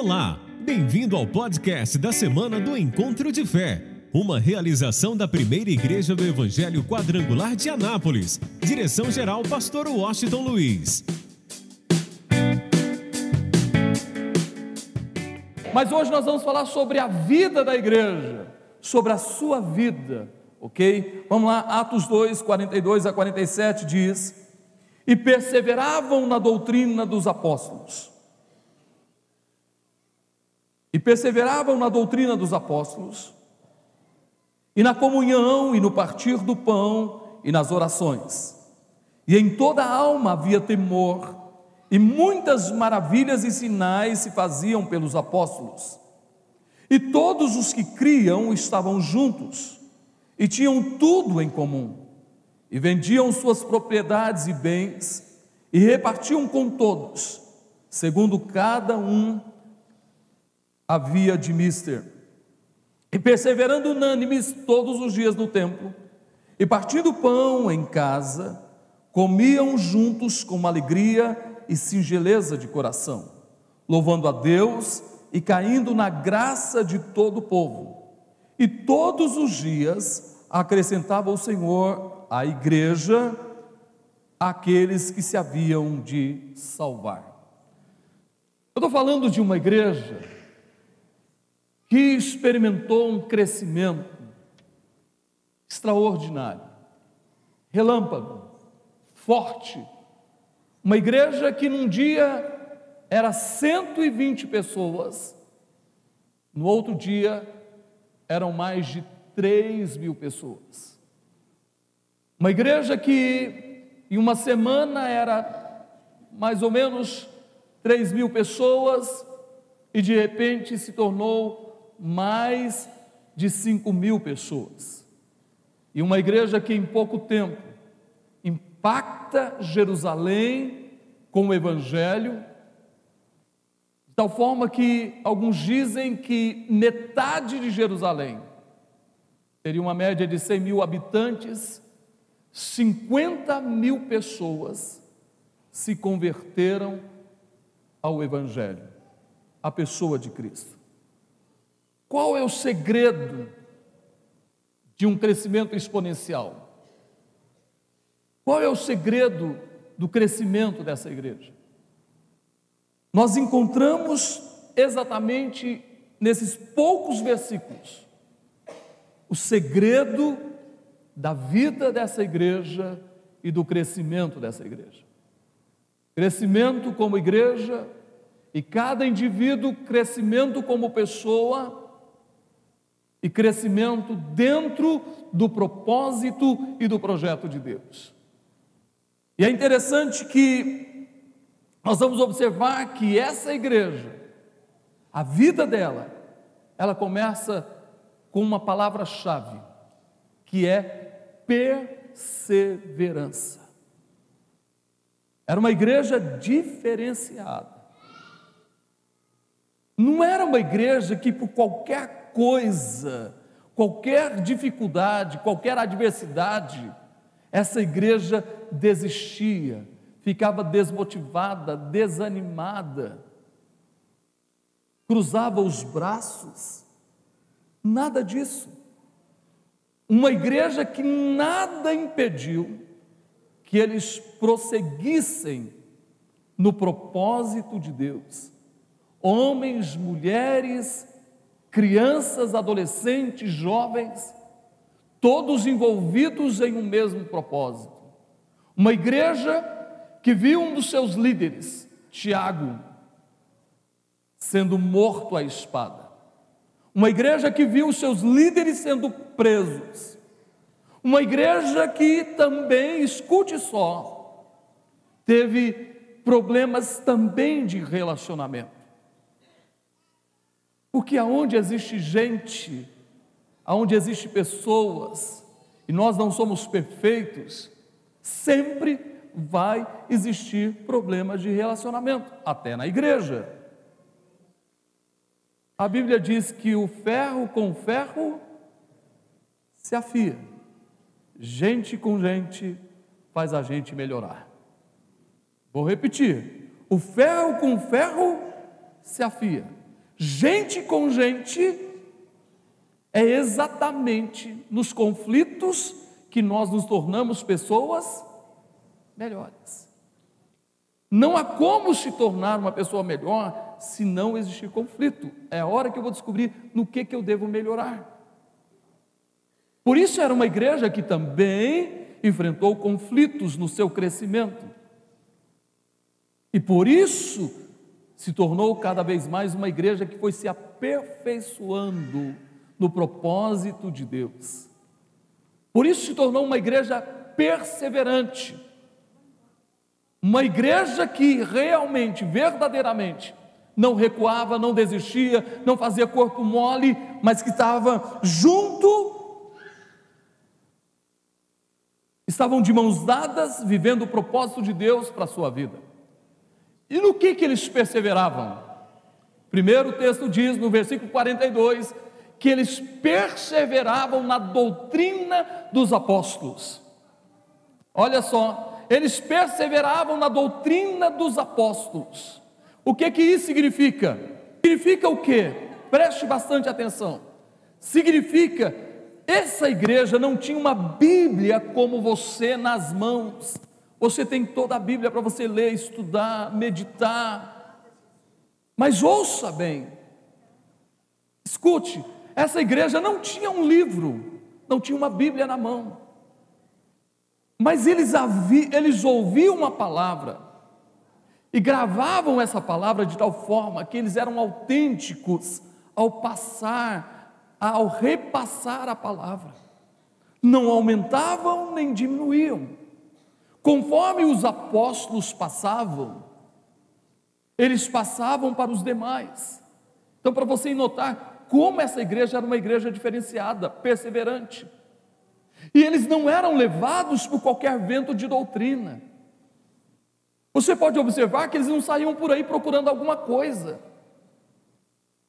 Olá, bem-vindo ao podcast da semana do Encontro de Fé, uma realização da primeira igreja do Evangelho Quadrangular de Anápolis. Direção-geral, Pastor Washington Luiz. Mas hoje nós vamos falar sobre a vida da igreja, sobre a sua vida, ok? Vamos lá, Atos 2, 42 a 47 diz: E perseveravam na doutrina dos apóstolos e perseveravam na doutrina dos apóstolos, e na comunhão, e no partir do pão, e nas orações. E em toda a alma havia temor, e muitas maravilhas e sinais se faziam pelos apóstolos. E todos os que criam estavam juntos, e tinham tudo em comum, e vendiam suas propriedades e bens, e repartiam com todos, segundo cada um havia de mister. E perseverando unânimes todos os dias no templo, e partindo pão em casa, comiam juntos com alegria e singeleza de coração, louvando a Deus e caindo na graça de todo o povo. E todos os dias acrescentava o Senhor à igreja aqueles que se haviam de salvar. Eu estou falando de uma igreja que experimentou um crescimento extraordinário, relâmpago, forte. Uma igreja que num dia era 120 pessoas, no outro dia eram mais de 3 mil pessoas. Uma igreja que em uma semana era mais ou menos 3 mil pessoas e de repente se tornou mais de 5 mil pessoas. E uma igreja que em pouco tempo impacta Jerusalém com o Evangelho, de tal forma que alguns dizem que metade de Jerusalém teria uma média de 100 mil habitantes, 50 mil pessoas se converteram ao Evangelho, à pessoa de Cristo. Qual é o segredo de um crescimento exponencial? Qual é o segredo do crescimento dessa igreja? Nós encontramos exatamente nesses poucos versículos o segredo da vida dessa igreja e do crescimento dessa igreja. Crescimento como igreja e cada indivíduo, crescimento como pessoa e crescimento dentro do propósito e do projeto de Deus. E é interessante que nós vamos observar que essa igreja, a vida dela, ela começa com uma palavra-chave, que é perseverança. Era uma igreja diferenciada. Não era uma igreja que por qualquer coisa, qualquer dificuldade, qualquer adversidade, essa igreja desistia, ficava desmotivada, desanimada, cruzava os braços, nada disso. Uma igreja que nada impediu que eles prosseguissem no propósito de Deus. Homens, mulheres, crianças, adolescentes, jovens, todos envolvidos em um mesmo propósito. Uma igreja que viu um dos seus líderes, Tiago, sendo morto à espada. Uma igreja que viu os seus líderes sendo presos. Uma igreja que também, escute só, teve problemas também de relacionamento. Porque aonde existe gente, aonde existe pessoas, e nós não somos perfeitos, sempre vai existir problemas de relacionamento, até na igreja. A Bíblia diz que o ferro com ferro se afia. Gente com gente faz a gente melhorar. Vou repetir: o ferro com ferro se afia. Gente com gente, é exatamente nos conflitos que nós nos tornamos pessoas melhores. Não há como se tornar uma pessoa melhor se não existir conflito. É a hora que eu vou descobrir no que, que eu devo melhorar. Por isso era uma igreja que também enfrentou conflitos no seu crescimento. E por isso se tornou cada vez mais uma igreja que foi se aperfeiçoando no propósito de Deus. Por isso se tornou uma igreja perseverante. Uma igreja que realmente, verdadeiramente, não recuava, não desistia, não fazia corpo mole, mas que estava junto, estavam de mãos dadas, vivendo o propósito de Deus para a sua vida. E no que, que eles perseveravam? Primeiro o texto diz, no versículo 42, que eles perseveravam na doutrina dos apóstolos. Olha só, eles perseveravam na doutrina dos apóstolos. O que que isso significa? Significa o quê? Preste bastante atenção. Significa essa igreja não tinha uma Bíblia como você nas mãos. Você tem toda a Bíblia para você ler, estudar, meditar. Mas ouça bem. Escute, essa igreja não tinha um livro, não tinha uma Bíblia na mão. Mas eles, eles ouviam uma palavra e gravavam essa palavra de tal forma que eles eram autênticos ao passar, ao repassar a palavra. Não aumentavam nem diminuíam. Conforme os apóstolos passavam, eles passavam para os demais. Então, para você notar como essa igreja era uma igreja diferenciada, perseverante. E eles não eram levados por qualquer vento de doutrina. Você pode observar que eles não saíam por aí procurando alguma coisa.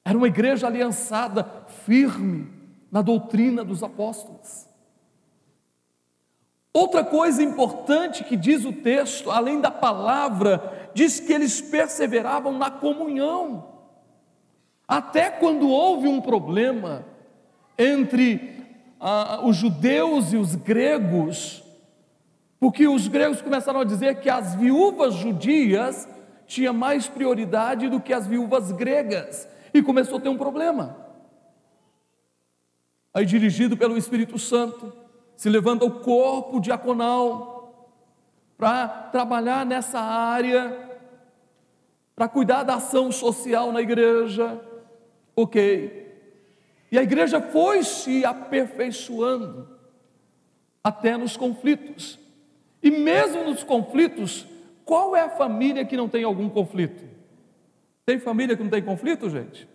Era uma igreja aliançada, firme na doutrina dos apóstolos. Outra coisa importante que diz o texto, além da palavra, diz que eles perseveravam na comunhão. Até quando houve um problema entre ah, os judeus e os gregos, porque os gregos começaram a dizer que as viúvas judias tinham mais prioridade do que as viúvas gregas, e começou a ter um problema. Aí, dirigido pelo Espírito Santo, se levanta o corpo diaconal para trabalhar nessa área, para cuidar da ação social na igreja, Ok. E a igreja foi se aperfeiçoando até nos conflitos. E mesmo nos conflitos, qual é a família que não tem algum conflito? Tem família que não tem conflito, gente?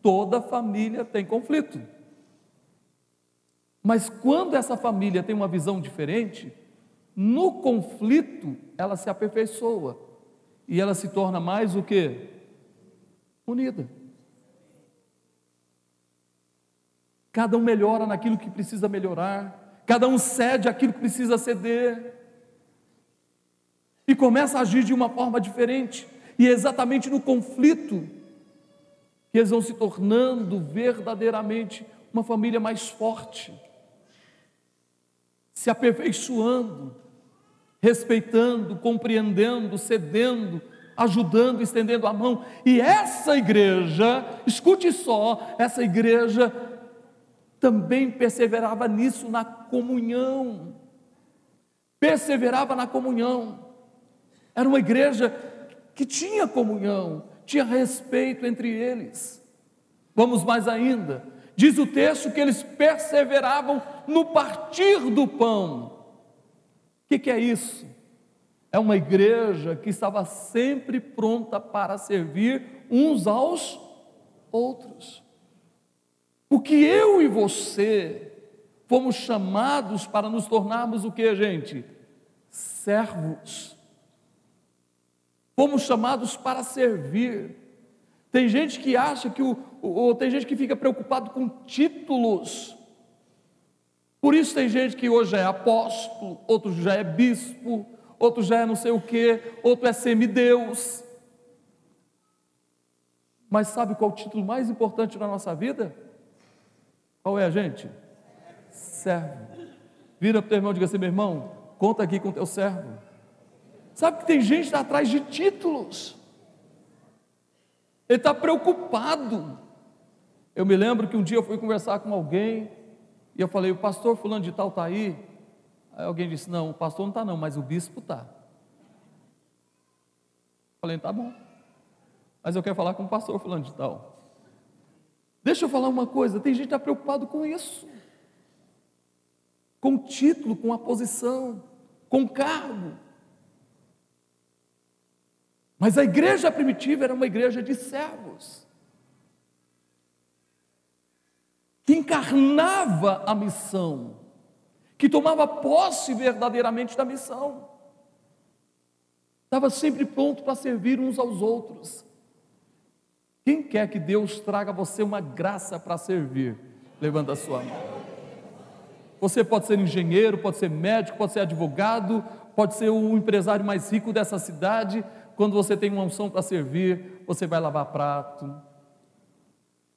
Toda família tem conflito. Mas quando essa família tem uma visão diferente, no conflito ela se aperfeiçoa e ela se torna mais o que? Unida. Cada um melhora naquilo que precisa melhorar, cada um cede aquilo que precisa ceder. E começa a agir de uma forma diferente. E é exatamente no conflito que eles vão se tornando verdadeiramente uma família mais forte, se aperfeiçoando, respeitando, compreendendo, cedendo, ajudando, estendendo a mão. E essa igreja, escute só, essa igreja também perseverava nisso, na comunhão. Perseverava na comunhão. Era uma igreja que tinha comunhão, tinha respeito entre eles. Vamos mais ainda. Diz o texto que eles perseveravam no partir do pão. O que, que é isso? É uma igreja que estava sempre pronta para servir uns aos outros. Porque eu e você fomos chamados para nos tornarmos o que, gente? Servos. Fomos chamados para servir. Tem gente que acha que o, ou tem gente que fica preocupado com títulos. Por isso tem gente que hoje é apóstolo, outro já é bispo, outro já é não sei o que, outro é semideus. Mas sabe qual o título mais importante da nossa vida? Qual é a gente? Servo. Vira para o teu irmão e diga assim: meu irmão, conta aqui com teu servo. Sabe que tem gente atrás de títulos. Ele está preocupado. Eu me lembro que um dia eu fui conversar com alguém e eu falei: o pastor Fulano de Tal está aí. Aí alguém disse: não, o pastor não está, não, mas o bispo está. Falei: tá bom. Mas eu quero falar com o pastor Fulano de Tal. Deixa eu falar uma coisa: tem gente que está preocupado com isso com título, com a posição, com cargo. Mas a igreja primitiva era uma igreja de servos, que encarnava a missão, que tomava posse verdadeiramente da missão, estava sempre pronto para servir uns aos outros. Quem quer que Deus traga a você uma graça para servir? Levanta a sua mão. Você pode ser engenheiro, pode ser médico, pode ser advogado, pode ser o empresário mais rico dessa cidade. Quando você tem uma unção para servir, você vai lavar prato,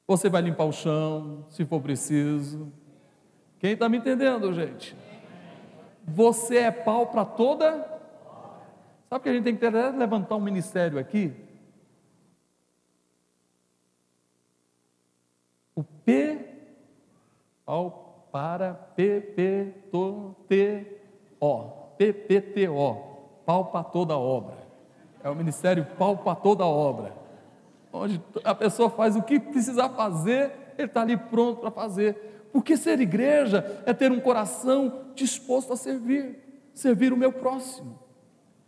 você vai limpar o chão, se for preciso. Quem está me entendendo, gente? Você é pau para toda. Sabe que a gente tem que ter, levantar um ministério aqui? O P, pau para PPTO, PPTO, pau para toda obra. É o ministério pau para toda obra. Onde a pessoa faz o que precisar fazer, ele está ali pronto para fazer. Porque ser igreja é ter um coração disposto a servir, servir o meu próximo.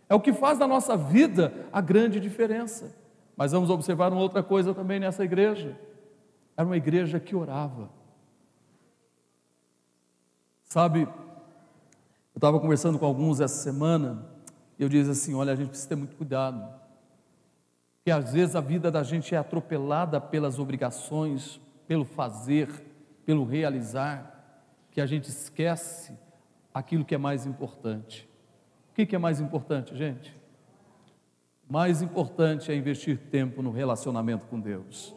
É o que faz da nossa vida a grande diferença. Mas vamos observar uma outra coisa também nessa igreja. Era uma igreja que orava. Sabe, eu estava conversando com alguns essa semana e eu disse assim: olha, a gente precisa ter muito cuidado, porque às vezes a vida da gente é atropelada pelas obrigações, pelo fazer, pelo realizar, que a gente esquece aquilo que é mais importante. O que é mais importante, gente? Mais importante é investir tempo no relacionamento com Deus.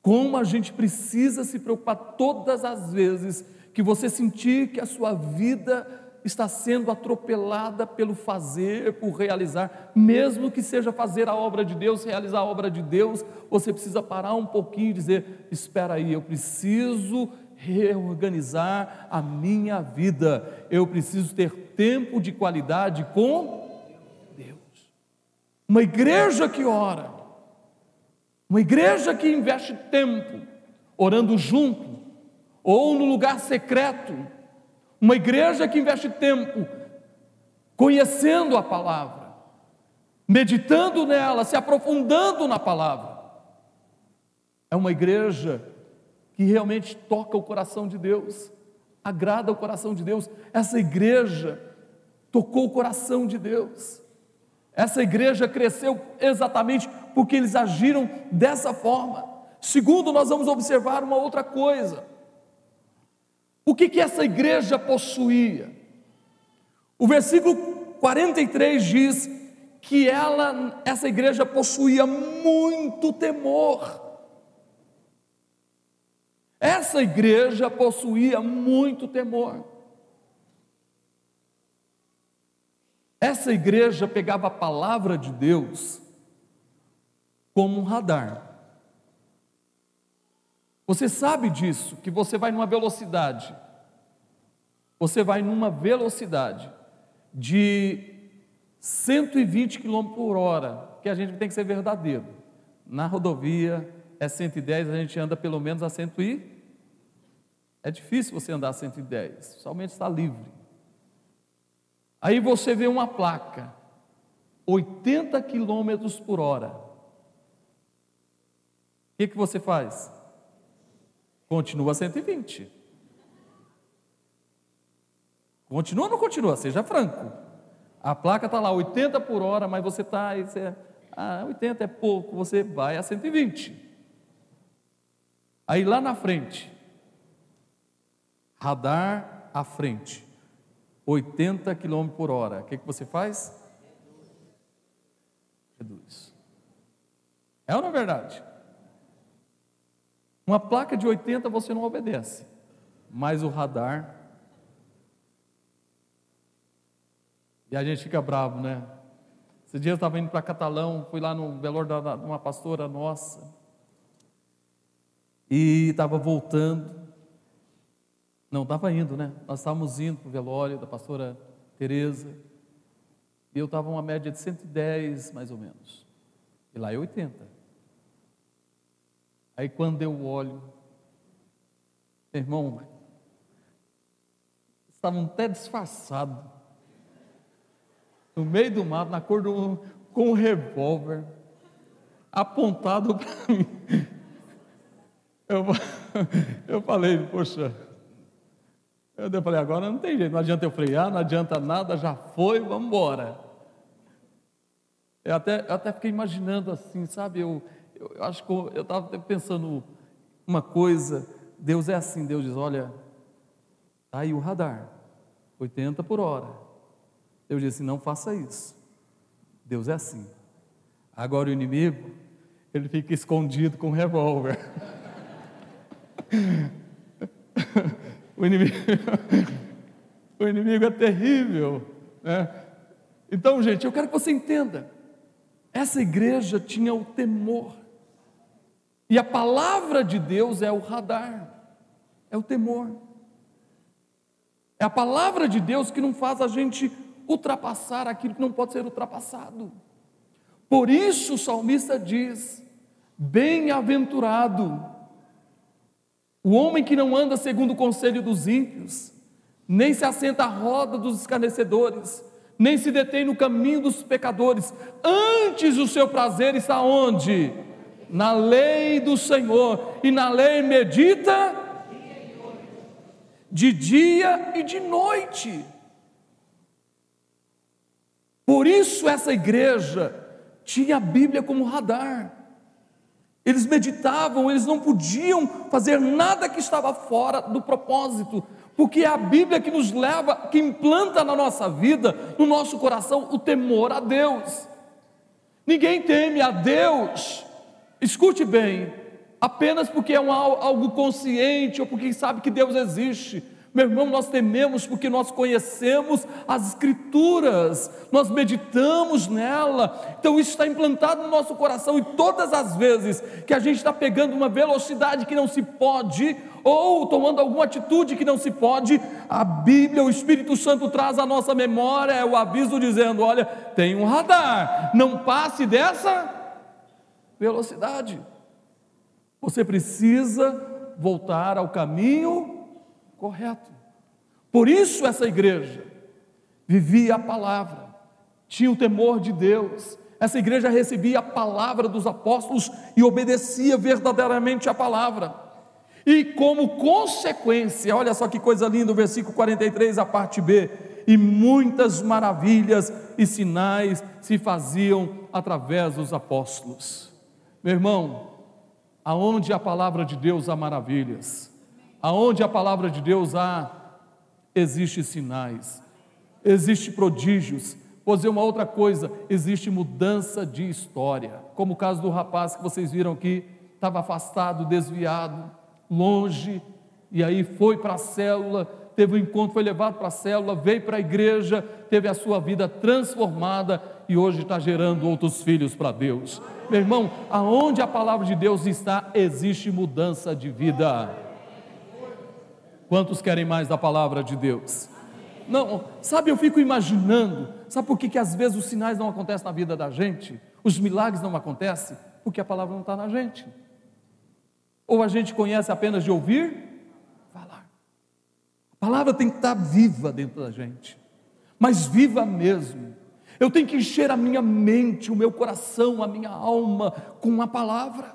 Como a gente precisa se preocupar todas as vezes que você sentir que a sua vida está sendo atropelada pelo fazer, por realizar, mesmo que seja fazer a obra de Deus, realizar a obra de Deus, você precisa parar um pouquinho e dizer: espera aí, eu preciso reorganizar a minha vida, eu preciso ter tempo de qualidade com Deus. Uma igreja que ora, uma igreja que investe tempo orando junto, ou no lugar secreto, uma igreja que investe tempo conhecendo a palavra, meditando nela, se aprofundando na palavra. É uma igreja que realmente toca o coração de Deus, agrada o coração de Deus. Essa igreja tocou o coração de Deus. Essa igreja cresceu exatamente porque eles agiram dessa forma. Segundo, nós vamos observar uma outra coisa. O que, que essa igreja possuía? O versículo 43 diz que ela, essa igreja possuía muito temor. Essa igreja possuía muito temor. Essa igreja pegava a palavra de Deus como um radar. Você sabe disso, que você vai numa velocidade, você vai numa velocidade de 120 km por hora, que a gente tem que ser verdadeiro. Na rodovia é 110, a gente anda pelo menos a 100 e... É difícil você andar a 110, somente está livre. Aí você vê uma placa, 80 km por hora. O que, que você faz? Continua 120. Continua ou não continua? Seja franco. A placa está lá 80 por hora, mas você está. Ah, 80 é pouco, você vai a 120. Aí lá na frente, radar à frente, 80 km por hora. O que, que você faz? Reduz. É ou não é verdade? Uma placa de 80 você não obedece, mas o radar. E a gente fica bravo, né? Esse dia eu estava indo para Catalão, fui lá no velório de uma pastora nossa, e estava voltando. Não, estava indo, né? Nós estávamos indo para o velório da pastora Tereza. E eu estava uma média de 110, mais ou menos. E lá é 80. Aí quando eu olho, meu irmão, estavam até disfarçados. No meio do mato, na cor do. com um revólver, apontado para mim. Eu, eu falei, poxa. Eu falei, agora não tem jeito, não adianta eu frear, não adianta nada, já foi, vamos embora. Eu até, eu até fiquei imaginando assim, sabe? Eu, eu, eu acho que eu estava pensando uma coisa. Deus é assim, Deus diz: olha, tá aí o radar, 80 por hora. Deus diz assim: não faça isso. Deus é assim. Agora o inimigo, ele fica escondido com um revólver. o, inimigo, o inimigo é terrível. Né? Então, gente, eu quero que você entenda. Essa igreja tinha o temor. E a palavra de Deus é o radar, é o temor. É a palavra de Deus que não faz a gente ultrapassar aquilo que não pode ser ultrapassado. Por isso o salmista diz: Bem-aventurado o homem que não anda segundo o conselho dos ímpios, nem se assenta à roda dos escarnecedores, nem se detém no caminho dos pecadores. Antes o seu prazer está onde? Na lei do Senhor, e na lei medita de dia e de noite. Por isso essa igreja tinha a Bíblia como radar. Eles meditavam, eles não podiam fazer nada que estava fora do propósito, porque é a Bíblia que nos leva, que implanta na nossa vida, no nosso coração, o temor a Deus. Ninguém teme a Deus, escute bem, apenas porque é um, algo consciente ou porque sabe que Deus existe. Meu irmão, nós tememos porque nós conhecemos as Escrituras, nós meditamos nela, então isso está implantado no nosso coração, e todas as vezes que a gente está pegando uma velocidade que não se pode, ou tomando alguma atitude que não se pode, a Bíblia, o Espírito Santo traz à nossa memória é o aviso dizendo: olha, tem um radar, não passe dessa velocidade. Você precisa voltar ao caminho correto. Por isso essa igreja vivia a palavra, tinha o temor de Deus. Essa igreja recebia a palavra dos apóstolos e obedecia verdadeiramente a palavra. E como consequência, olha só que coisa linda, o versículo 43, a parte B, e muitas maravilhas e sinais se faziam através dos apóstolos. Meu irmão, aonde a palavra de Deus há maravilhas, Aonde a palavra de Deus há, existe sinais, existe prodígios. Vou dizer uma outra coisa: existe mudança de história, como o caso do rapaz que vocês viram aqui, estava afastado, desviado, longe, e aí foi para a célula, teve um encontro, foi levado para a célula, veio para a igreja, teve a sua vida transformada e hoje está gerando outros filhos para Deus. Meu irmão, aonde a palavra de Deus está, existe mudança de vida. Quantos querem mais da palavra de Deus? Não, sabe, eu fico imaginando, sabe por que, que às vezes os sinais não acontecem na vida da gente? Os milagres não acontecem? Porque a palavra não está na gente. Ou a gente conhece apenas de ouvir. A palavra tem que estar viva dentro da gente, mas viva mesmo. Eu tenho que encher a minha mente, o meu coração, a minha alma com a palavra.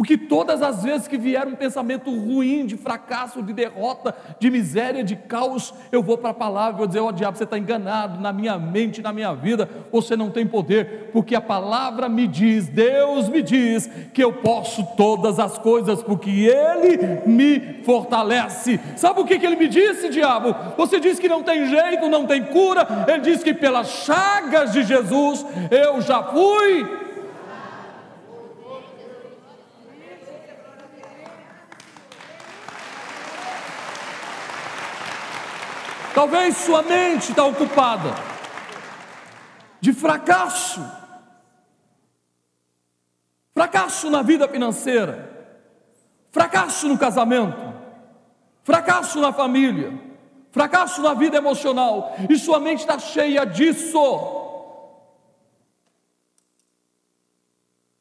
Porque todas as vezes que vier um pensamento ruim, de fracasso, de derrota, de miséria, de caos, eu vou para a palavra e vou dizer: Ó oh, diabo, você está enganado na minha mente, na minha vida, você não tem poder, porque a palavra me diz, Deus me diz, que eu posso todas as coisas, porque Ele me fortalece. Sabe o que, que Ele me disse, diabo? Você diz que não tem jeito, não tem cura, Ele diz que pelas chagas de Jesus eu já fui Talvez sua mente está ocupada de fracasso. Fracasso na vida financeira, fracasso no casamento, fracasso na família, fracasso na vida emocional, e sua mente está cheia disso.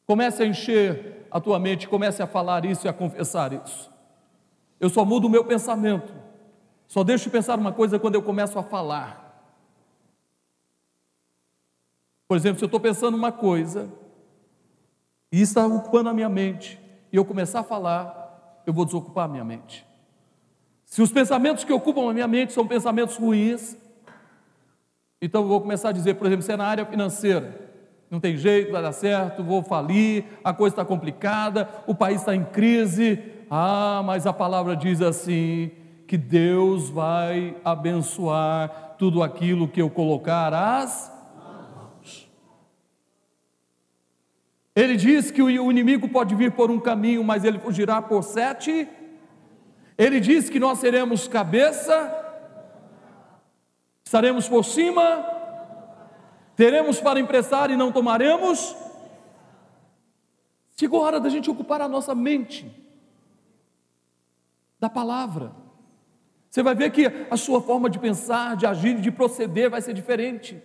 Comece a encher a tua mente, comece a falar isso e a confessar isso. Eu só mudo o meu pensamento, só deixo de pensar uma coisa quando eu começo a falar. Por exemplo, se eu estou pensando uma coisa e está ocupando a minha mente, e eu começar a falar, eu vou desocupar a minha mente. Se os pensamentos que ocupam a minha mente são pensamentos ruins, então eu vou começar a dizer, por exemplo, se é na área financeira, não tem jeito, vai dar certo, vou falir, a coisa está complicada, o país está em crise. Ah, mas a palavra diz assim: que Deus vai abençoar tudo aquilo que eu colocar às mãos. Ele diz que o inimigo pode vir por um caminho, mas ele fugirá por sete. Ele diz que nós seremos cabeça, estaremos por cima, teremos para emprestar e não tomaremos. Chegou a hora da gente ocupar a nossa mente da palavra. Você vai ver que a sua forma de pensar, de agir, de proceder vai ser diferente.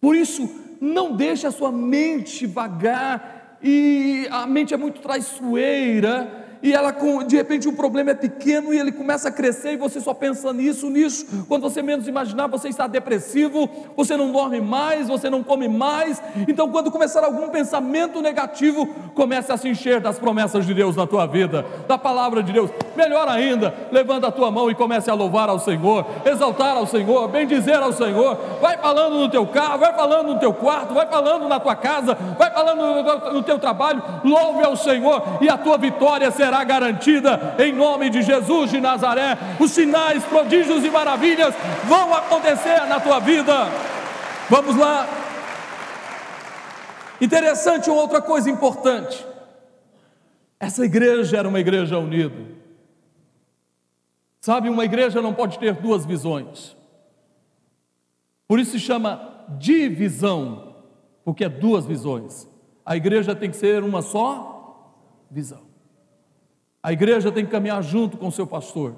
Por isso, não deixe a sua mente vagar, e a mente é muito traiçoeira, e ela de repente o problema é pequeno e ele começa a crescer e você só pensa nisso, nisso. Quando você menos imaginar, você está depressivo, você não dorme mais, você não come mais. Então, quando começar algum pensamento negativo, comece a se encher das promessas de Deus na tua vida, da palavra de Deus. Melhor ainda, levanta a tua mão e comece a louvar ao Senhor, exaltar ao Senhor, bendizer ao Senhor. Vai falando no teu carro, vai falando no teu quarto, vai falando na tua casa, vai falando no teu trabalho. Louve ao Senhor e a tua vitória será será garantida em nome de Jesus de Nazaré. Os sinais, prodígios e maravilhas vão acontecer na tua vida. Vamos lá. Interessante, outra coisa importante. Essa igreja era uma igreja unida. Sabe, uma igreja não pode ter duas visões. Por isso se chama divisão, porque é duas visões. A igreja tem que ser uma só visão. A igreja tem que caminhar junto com o seu pastor.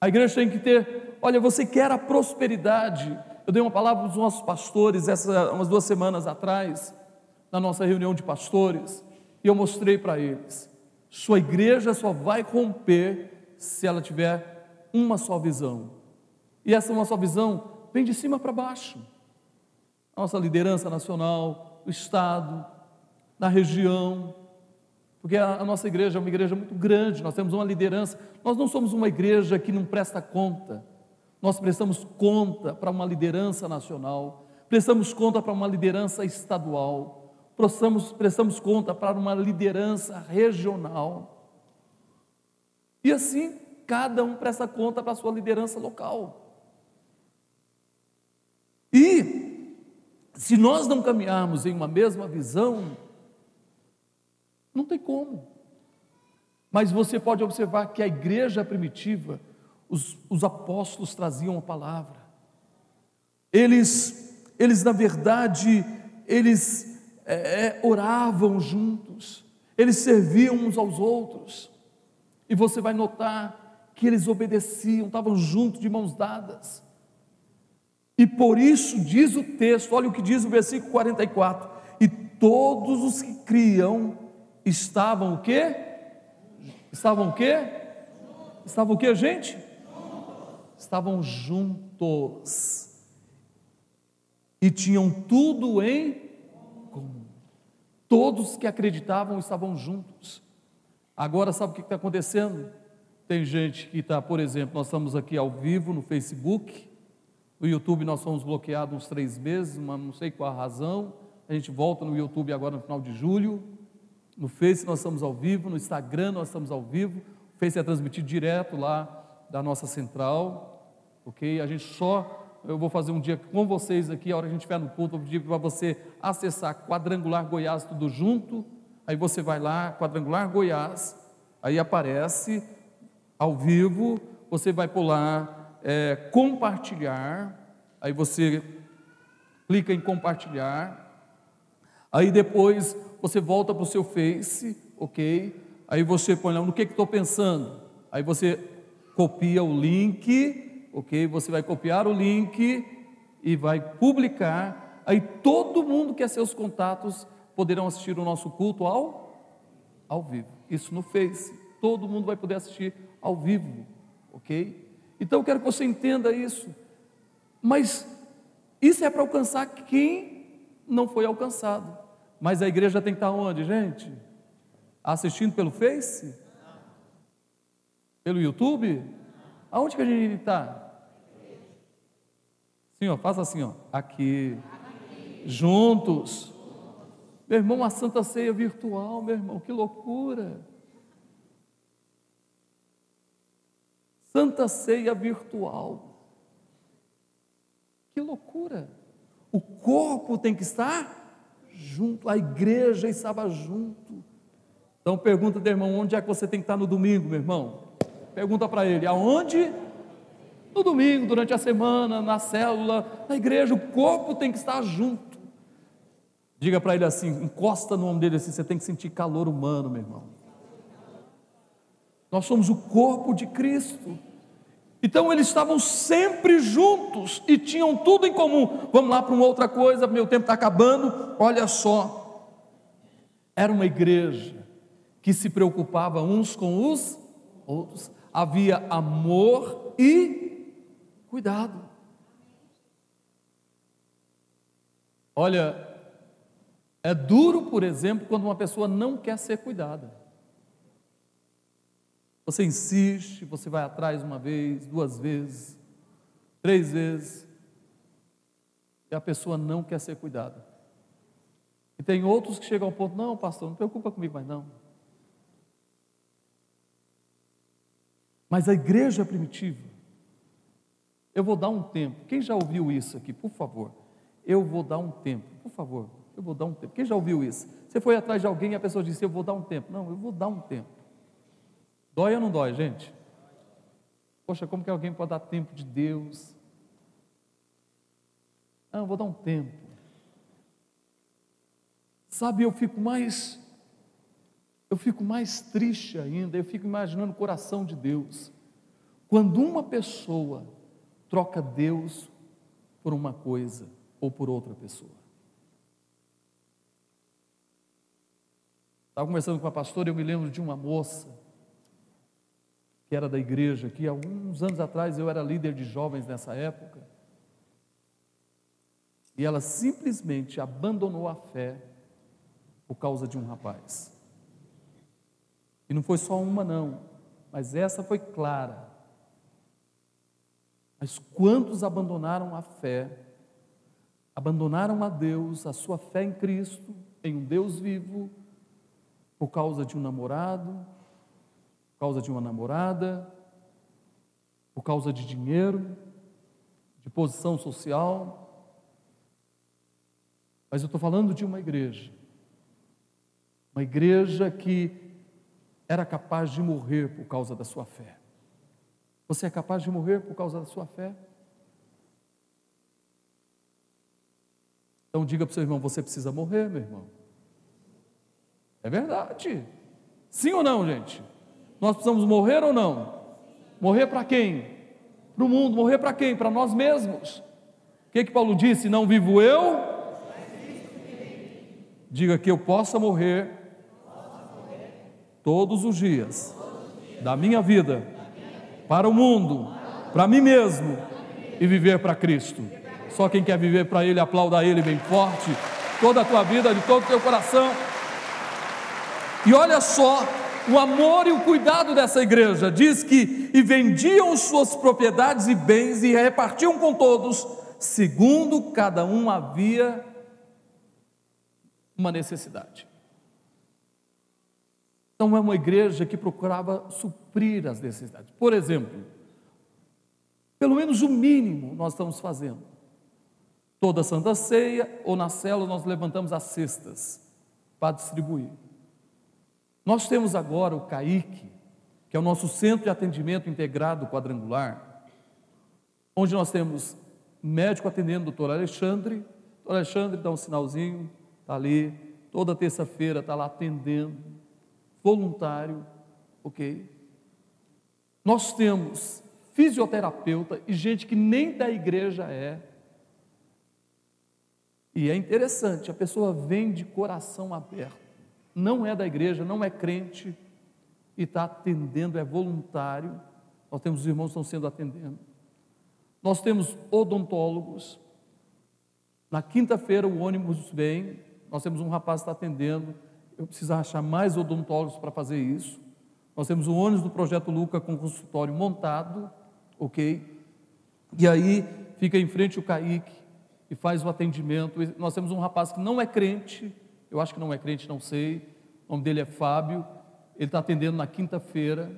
A igreja tem que ter, olha, você quer a prosperidade. Eu dei uma palavra para os nossos pastores essa, umas duas semanas atrás, na nossa reunião de pastores, e eu mostrei para eles: sua igreja só vai romper se ela tiver uma só visão. E essa uma só visão vem de cima para baixo. A nossa liderança nacional, o Estado, na região, porque a, nossa igreja é uma igreja muito grande, nós temos uma liderança. Nós não somos uma igreja que não presta conta, nós prestamos conta para uma liderança nacional, prestamos conta para uma liderança estadual, prestamos, prestamos conta para uma liderança regional. E assim, cada um presta conta para a sua liderança local. E, se nós não caminharmos em uma mesma visão, não tem como. Mas você pode observar que a igreja primitiva, os, os apóstolos traziam a palavra. Eles, eles na verdade, eles é, é, oravam juntos, eles serviam uns aos outros. E você vai notar que eles obedeciam, estavam juntos de mãos dadas. E por isso diz o texto, olha o que diz o versículo 44: e todos os que criam estavam o quê? Estavam o quê? Estavam o quê, gente? Estavam juntos. E tinham tudo em comum. Todos que acreditavam estavam juntos. Agora, sabe o que está acontecendo? Tem gente que está, por exemplo, nós estamos aqui ao vivo no Facebook, no YouTube nós fomos bloqueados uns três meses, mas não sei qual a razão. A gente volta no YouTube agora no final de julho. No Face nós estamos ao vivo, no Instagram nós estamos ao vivo. O Face é transmitido direto lá da nossa central, ok? A gente só, eu vou fazer um dia com vocês aqui, a hora que a gente estiver no culto, eu vou pedir para você acessar Quadrangular Goiás tudo junto. Aí você vai lá, Quadrangular Goiás, aí aparece ao vivo, você vai pular é, compartilhar, aí você clica em compartilhar, aí depois você volta para o seu Face, ok? Aí você põe lá no que estou pensando, aí você copia o link, ok? Você vai copiar o link e vai publicar, aí todo mundo que é seus contatos poderão assistir o nosso culto ao, ao vivo. Isso no Face, todo mundo vai poder assistir ao vivo, ok? Então eu quero que você entenda isso. Mas isso é para alcançar quem não foi alcançado. Mas a igreja tem que estar onde, gente? Assistindo pelo Face? Pelo YouTube? Aonde que a gente está? Sim, ó, faz assim, ó. Aqui. Juntos. Meu irmão, a Santa Ceia virtual, meu irmão, que loucura. Santa Ceia virtual. Que loucura! O corpo tem que estar junto, a igreja estava junto. Então pergunta do irmão, onde é que você tem que estar no domingo, meu irmão? Pergunta para ele, aonde? No domingo, durante a semana, na célula, na igreja, o corpo tem que estar junto. Diga para ele assim, encosta no ombro dele assim, você tem que sentir calor humano, meu irmão. Nós somos o corpo de Cristo. Então eles estavam sempre juntos e tinham tudo em comum. Vamos lá para uma outra coisa, meu tempo está acabando. Olha só, era uma igreja que se preocupava uns com os outros. Havia amor e cuidado. Olha, é duro, por exemplo, quando uma pessoa não quer ser cuidada. Você insiste, você vai atrás uma vez, duas vezes, três vezes, e a pessoa não quer ser cuidada. E tem outros que chegam ao ponto: não, pastor, não preocupa comigo mais não. Mas a igreja primitiva, eu vou dar um tempo. Quem já ouviu isso aqui, por favor? Eu vou dar um tempo, por favor. Eu vou dar um tempo. Quem já ouviu isso? Você foi atrás de alguém e a pessoa disse: Eu vou dar um tempo. Não, eu vou dar um tempo. Dói ou não dói, gente? Poxa, como que alguém pode dar tempo de Deus? Ah, eu vou dar um tempo. Sabe, eu fico mais eu fico mais triste ainda, eu fico imaginando o coração de Deus. Quando uma pessoa troca Deus por uma coisa ou por outra pessoa. Estava conversando com a pastora eu me lembro de uma moça que era da igreja, que alguns anos atrás eu era líder de jovens nessa época, e ela simplesmente abandonou a fé por causa de um rapaz. E não foi só uma, não, mas essa foi clara. Mas quantos abandonaram a fé, abandonaram a Deus, a sua fé em Cristo, em um Deus vivo, por causa de um namorado, por causa de uma namorada, por causa de dinheiro, de posição social. Mas eu estou falando de uma igreja, uma igreja que era capaz de morrer por causa da sua fé. Você é capaz de morrer por causa da sua fé? Então diga para o seu irmão: você precisa morrer, meu irmão. É verdade. Sim ou não, gente? Nós precisamos morrer ou não? Morrer para quem? Para o mundo. Morrer para quem? Para nós mesmos. O que, que Paulo disse? Não vivo eu. Diga que eu possa morrer todos os dias da minha vida para o mundo, para mim mesmo e viver para Cristo. Só quem quer viver para Ele, aplauda Ele bem forte, toda a tua vida, de todo o teu coração. E olha só o amor e o cuidado dessa igreja. Diz que e vendiam suas propriedades e bens e repartiam com todos, segundo cada um havia uma necessidade. Então é uma igreja que procurava suprir as necessidades. Por exemplo, pelo menos o mínimo nós estamos fazendo. Toda Santa Ceia ou na célula nós levantamos as cestas para distribuir. Nós temos agora o CAIC, que é o nosso Centro de Atendimento Integrado Quadrangular, onde nós temos médico atendendo o doutor Alexandre. O doutor Alexandre dá um sinalzinho, está ali, toda terça-feira está lá atendendo, voluntário, ok? Nós temos fisioterapeuta e gente que nem da igreja é. E é interessante, a pessoa vem de coração aberto, não é da igreja, não é crente, e está atendendo, é voluntário. Nós temos os irmãos que estão sendo atendendo. Nós temos odontólogos. Na quinta-feira o ônibus vem, nós temos um rapaz que está atendendo. Eu preciso achar mais odontólogos para fazer isso. Nós temos o ônibus do Projeto Luca com consultório montado, ok? E aí fica em frente o Kaique e faz o atendimento. Nós temos um rapaz que não é crente, eu acho que não é crente, não sei. O nome dele é Fábio. Ele está atendendo na quinta-feira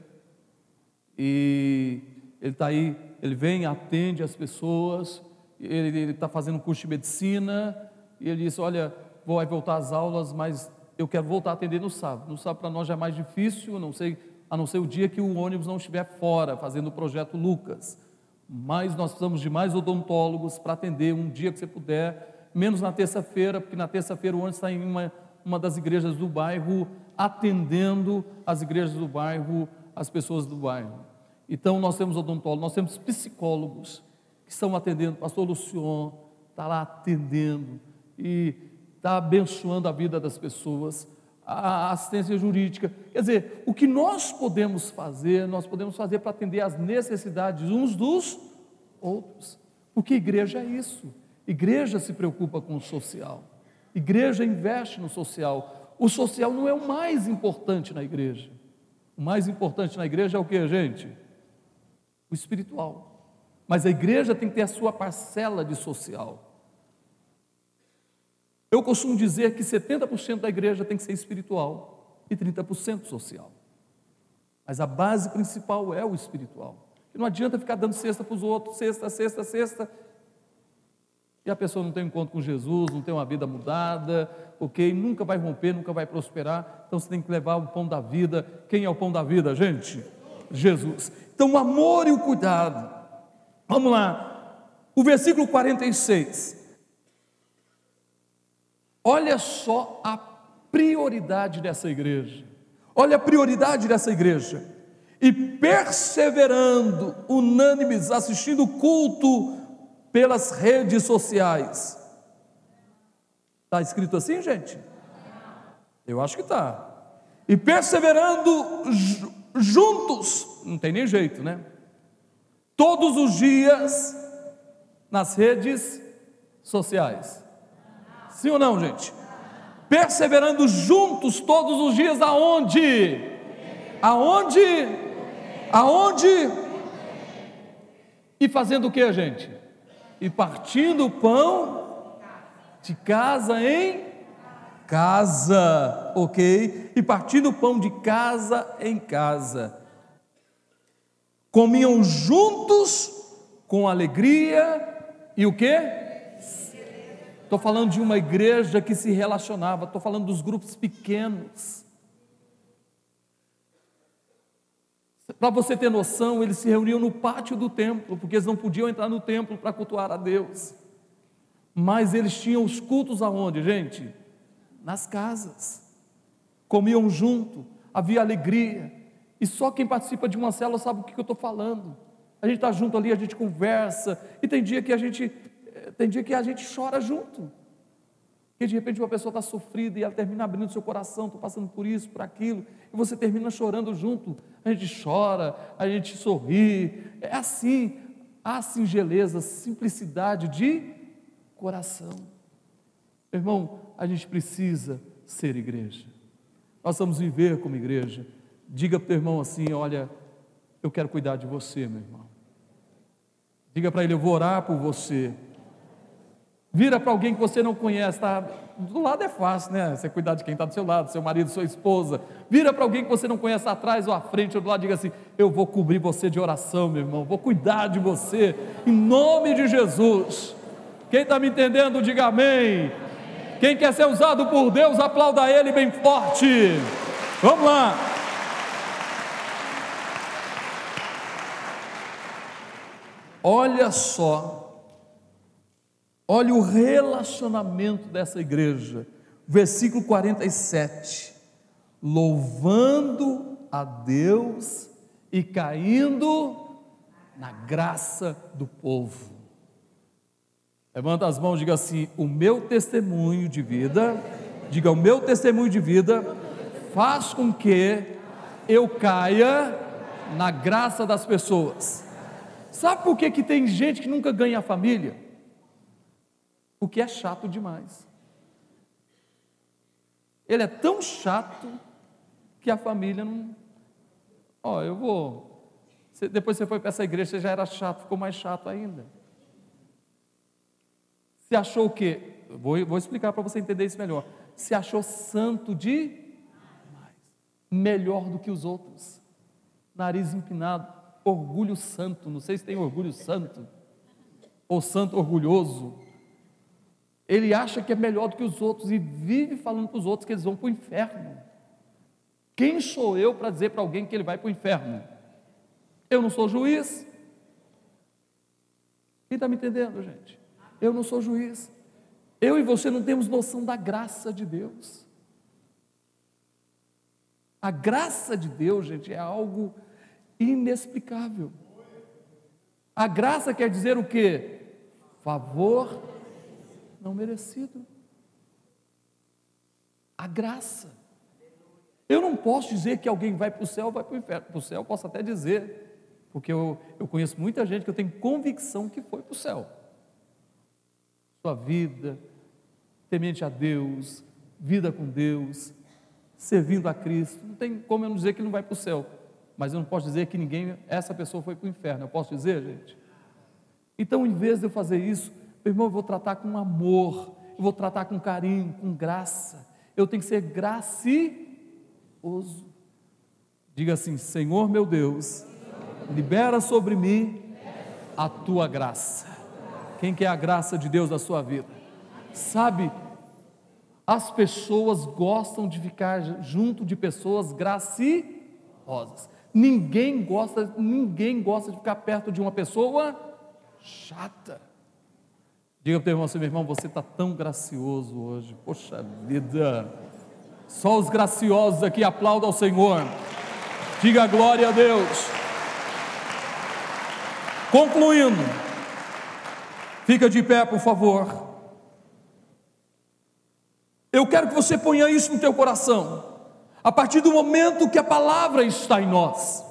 e ele está aí, ele vem, atende as pessoas, ele está fazendo um curso de medicina, e ele disse, olha, vou voltar às aulas, mas eu quero voltar a atender no sábado. No sábado para nós já é mais difícil, não sei, a não ser o dia que o ônibus não estiver fora, fazendo o projeto Lucas. Mas nós precisamos de mais odontólogos para atender um dia que você puder, menos na terça-feira, porque na terça-feira o ônibus está em uma, uma das igrejas do bairro, atendendo as igrejas do bairro, as pessoas do bairro. Então, nós temos odontólogos, nós temos psicólogos que estão atendendo, pastor Lucion está lá atendendo e está abençoando a vida das pessoas, a assistência jurídica. Quer dizer, o que nós podemos fazer, nós podemos fazer para atender às necessidades uns dos outros, porque igreja é isso. Igreja se preocupa com o social, igreja investe no social. O social não é o mais importante na igreja. O mais importante na igreja é o que, gente? o espiritual. Mas a igreja tem que ter a sua parcela de social. Eu costumo dizer que 70% da igreja tem que ser espiritual e 30% social. Mas a base principal é o espiritual. E não adianta ficar dando cesta para os outros, cesta, cesta, cesta. E a pessoa não tem um encontro com Jesus, não tem uma vida mudada, ok? Nunca vai romper, nunca vai prosperar. Então você tem que levar o pão da vida. Quem é o pão da vida, gente? Jesus. Então, o amor e o cuidado. Vamos lá. O versículo 46. Olha só a prioridade dessa igreja. Olha a prioridade dessa igreja. E perseverando, unânimes, assistindo o culto pelas redes sociais. Está escrito assim, gente? Eu acho que está. E perseverando juntos, não tem nem jeito, né? Todos os dias nas redes sociais. Sim ou não, gente? Perseverando juntos todos os dias aonde? Aonde? Aonde? E fazendo o que, gente? E partindo o pão de casa em casa, ok? E partindo o pão de casa em casa. Comiam juntos com alegria e o que? Estou falando de uma igreja que se relacionava, estou falando dos grupos pequenos. Para você ter noção, eles se reuniam no pátio do templo, porque eles não podiam entrar no templo para cultuar a Deus. Mas eles tinham os cultos aonde, gente? nas casas, comiam junto, havia alegria, e só quem participa de uma célula sabe o que eu estou falando. A gente está junto ali, a gente conversa, e tem dia que a gente eh, tem dia que a gente chora junto. Que de repente uma pessoa está sofrida e ela termina abrindo seu coração, estou passando por isso, por aquilo, e você termina chorando junto. A gente chora, a gente sorri. É assim, a singeleza, simplicidade de coração. Irmão, a gente precisa ser igreja. Nós vamos viver como igreja. Diga para o irmão assim: olha, eu quero cuidar de você, meu irmão. Diga para ele: eu vou orar por você. Vira para alguém que você não conhece, tá? Do lado é fácil, né? Você cuidar de quem está do seu lado, seu marido, sua esposa. Vira para alguém que você não conhece atrás ou à frente ou do lado, diga assim: Eu vou cobrir você de oração, meu irmão. Vou cuidar de você, em nome de Jesus. Quem está me entendendo, diga amém. Quem quer ser usado por Deus, aplauda Ele bem forte. Vamos lá. olha só, olha o relacionamento dessa igreja, versículo 47, louvando a Deus e caindo na graça do povo. Levanta as mãos diga assim: o meu testemunho de vida, diga, o meu testemunho de vida faz com que eu caia na graça das pessoas. Sabe por que, que tem gente que nunca ganha a família? Porque é chato demais. Ele é tão chato que a família não. Ó, oh, eu vou. Depois você foi para essa igreja, você já era chato, ficou mais chato ainda. Se achou o quê? Vou, vou explicar para você entender isso melhor. Se achou santo de melhor do que os outros. Nariz empinado, orgulho santo. Não sei se tem orgulho santo ou santo orgulhoso. Ele acha que é melhor do que os outros e vive falando para os outros que eles vão para o inferno. Quem sou eu para dizer para alguém que ele vai para o inferno? Eu não sou juiz. Quem está me entendendo, gente? Eu não sou juiz. Eu e você não temos noção da graça de Deus. A graça de Deus, gente, é algo inexplicável. A graça quer dizer o quê? Favor não merecido. A graça. Eu não posso dizer que alguém vai para o céu, vai para o inferno. Para o céu, posso até dizer, porque eu, eu conheço muita gente que eu tenho convicção que foi para o céu sua vida, temente a Deus, vida com Deus, servindo a Cristo. Não tem como eu não dizer que não vai para o céu, mas eu não posso dizer que ninguém, essa pessoa foi para o inferno. Eu posso dizer, gente? Então, em vez de eu fazer isso, irmão, eu vou tratar com amor, eu vou tratar com carinho, com graça. Eu tenho que ser gracioso. Diga assim: Senhor meu Deus, libera sobre mim a tua graça. Quem quer a graça de Deus na sua vida? Sabe, as pessoas gostam de ficar junto de pessoas graciosas. Ninguém gosta, ninguém gosta de ficar perto de uma pessoa chata. Diga para o irmão assim, meu irmão, você está tão gracioso hoje. Poxa vida. Só os graciosos aqui aplaudam ao Senhor. Diga glória a Deus. Concluindo, Fica de pé, por favor. Eu quero que você ponha isso no teu coração. A partir do momento que a palavra está em nós,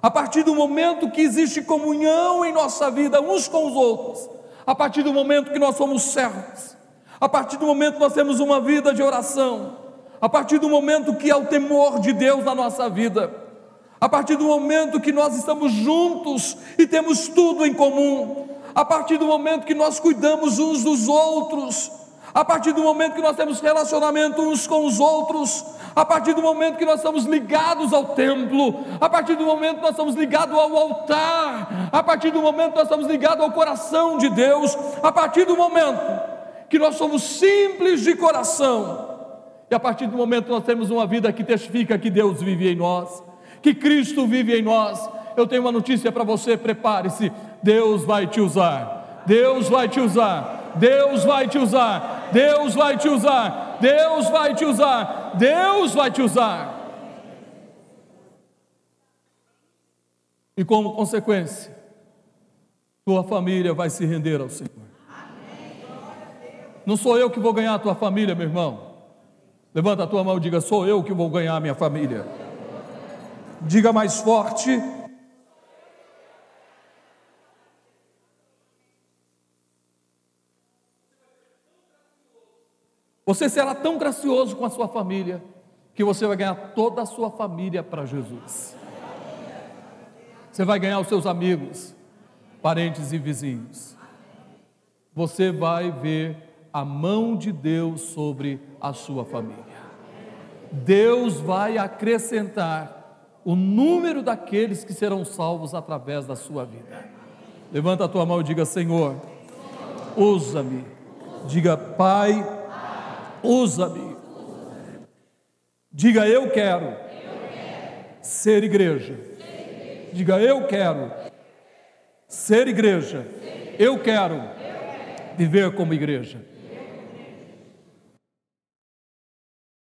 a partir do momento que existe comunhão em nossa vida uns com os outros, a partir do momento que nós somos servos, a partir do momento que nós temos uma vida de oração, a partir do momento que há o temor de Deus na nossa vida, a partir do momento que nós estamos juntos e temos tudo em comum, a partir do momento que nós cuidamos uns dos outros, a partir do momento que nós temos relacionamento uns com os outros, a partir do momento que nós estamos ligados ao templo, a partir do momento que nós estamos ligados ao altar, a partir do momento que nós estamos ligados ao coração de Deus, a partir do momento que nós somos simples de coração, e a partir do momento que nós temos uma vida que testifica que Deus vive em nós, que Cristo vive em nós, eu tenho uma notícia para você, prepare-se. Deus vai te usar. Deus vai te usar. Deus vai te usar. Deus vai te usar. Deus vai te usar. Deus vai te usar. E como consequência, tua família vai se render ao Senhor. Não sou eu que vou ganhar a tua família, meu irmão. Levanta a tua mão e diga: Sou eu que vou ganhar a minha família. Diga mais forte: Você será tão gracioso com a sua família que você vai ganhar toda a sua família para Jesus. Você vai ganhar os seus amigos, parentes e vizinhos. Você vai ver a mão de Deus sobre a sua família. Deus vai acrescentar o número daqueles que serão salvos através da sua vida. Levanta a tua mão e diga: Senhor, usa-me. Diga, Pai, usa-me. Diga eu quero, eu quero. Ser, igreja. ser igreja. Diga eu quero, ser igreja. Eu quero viver como igreja.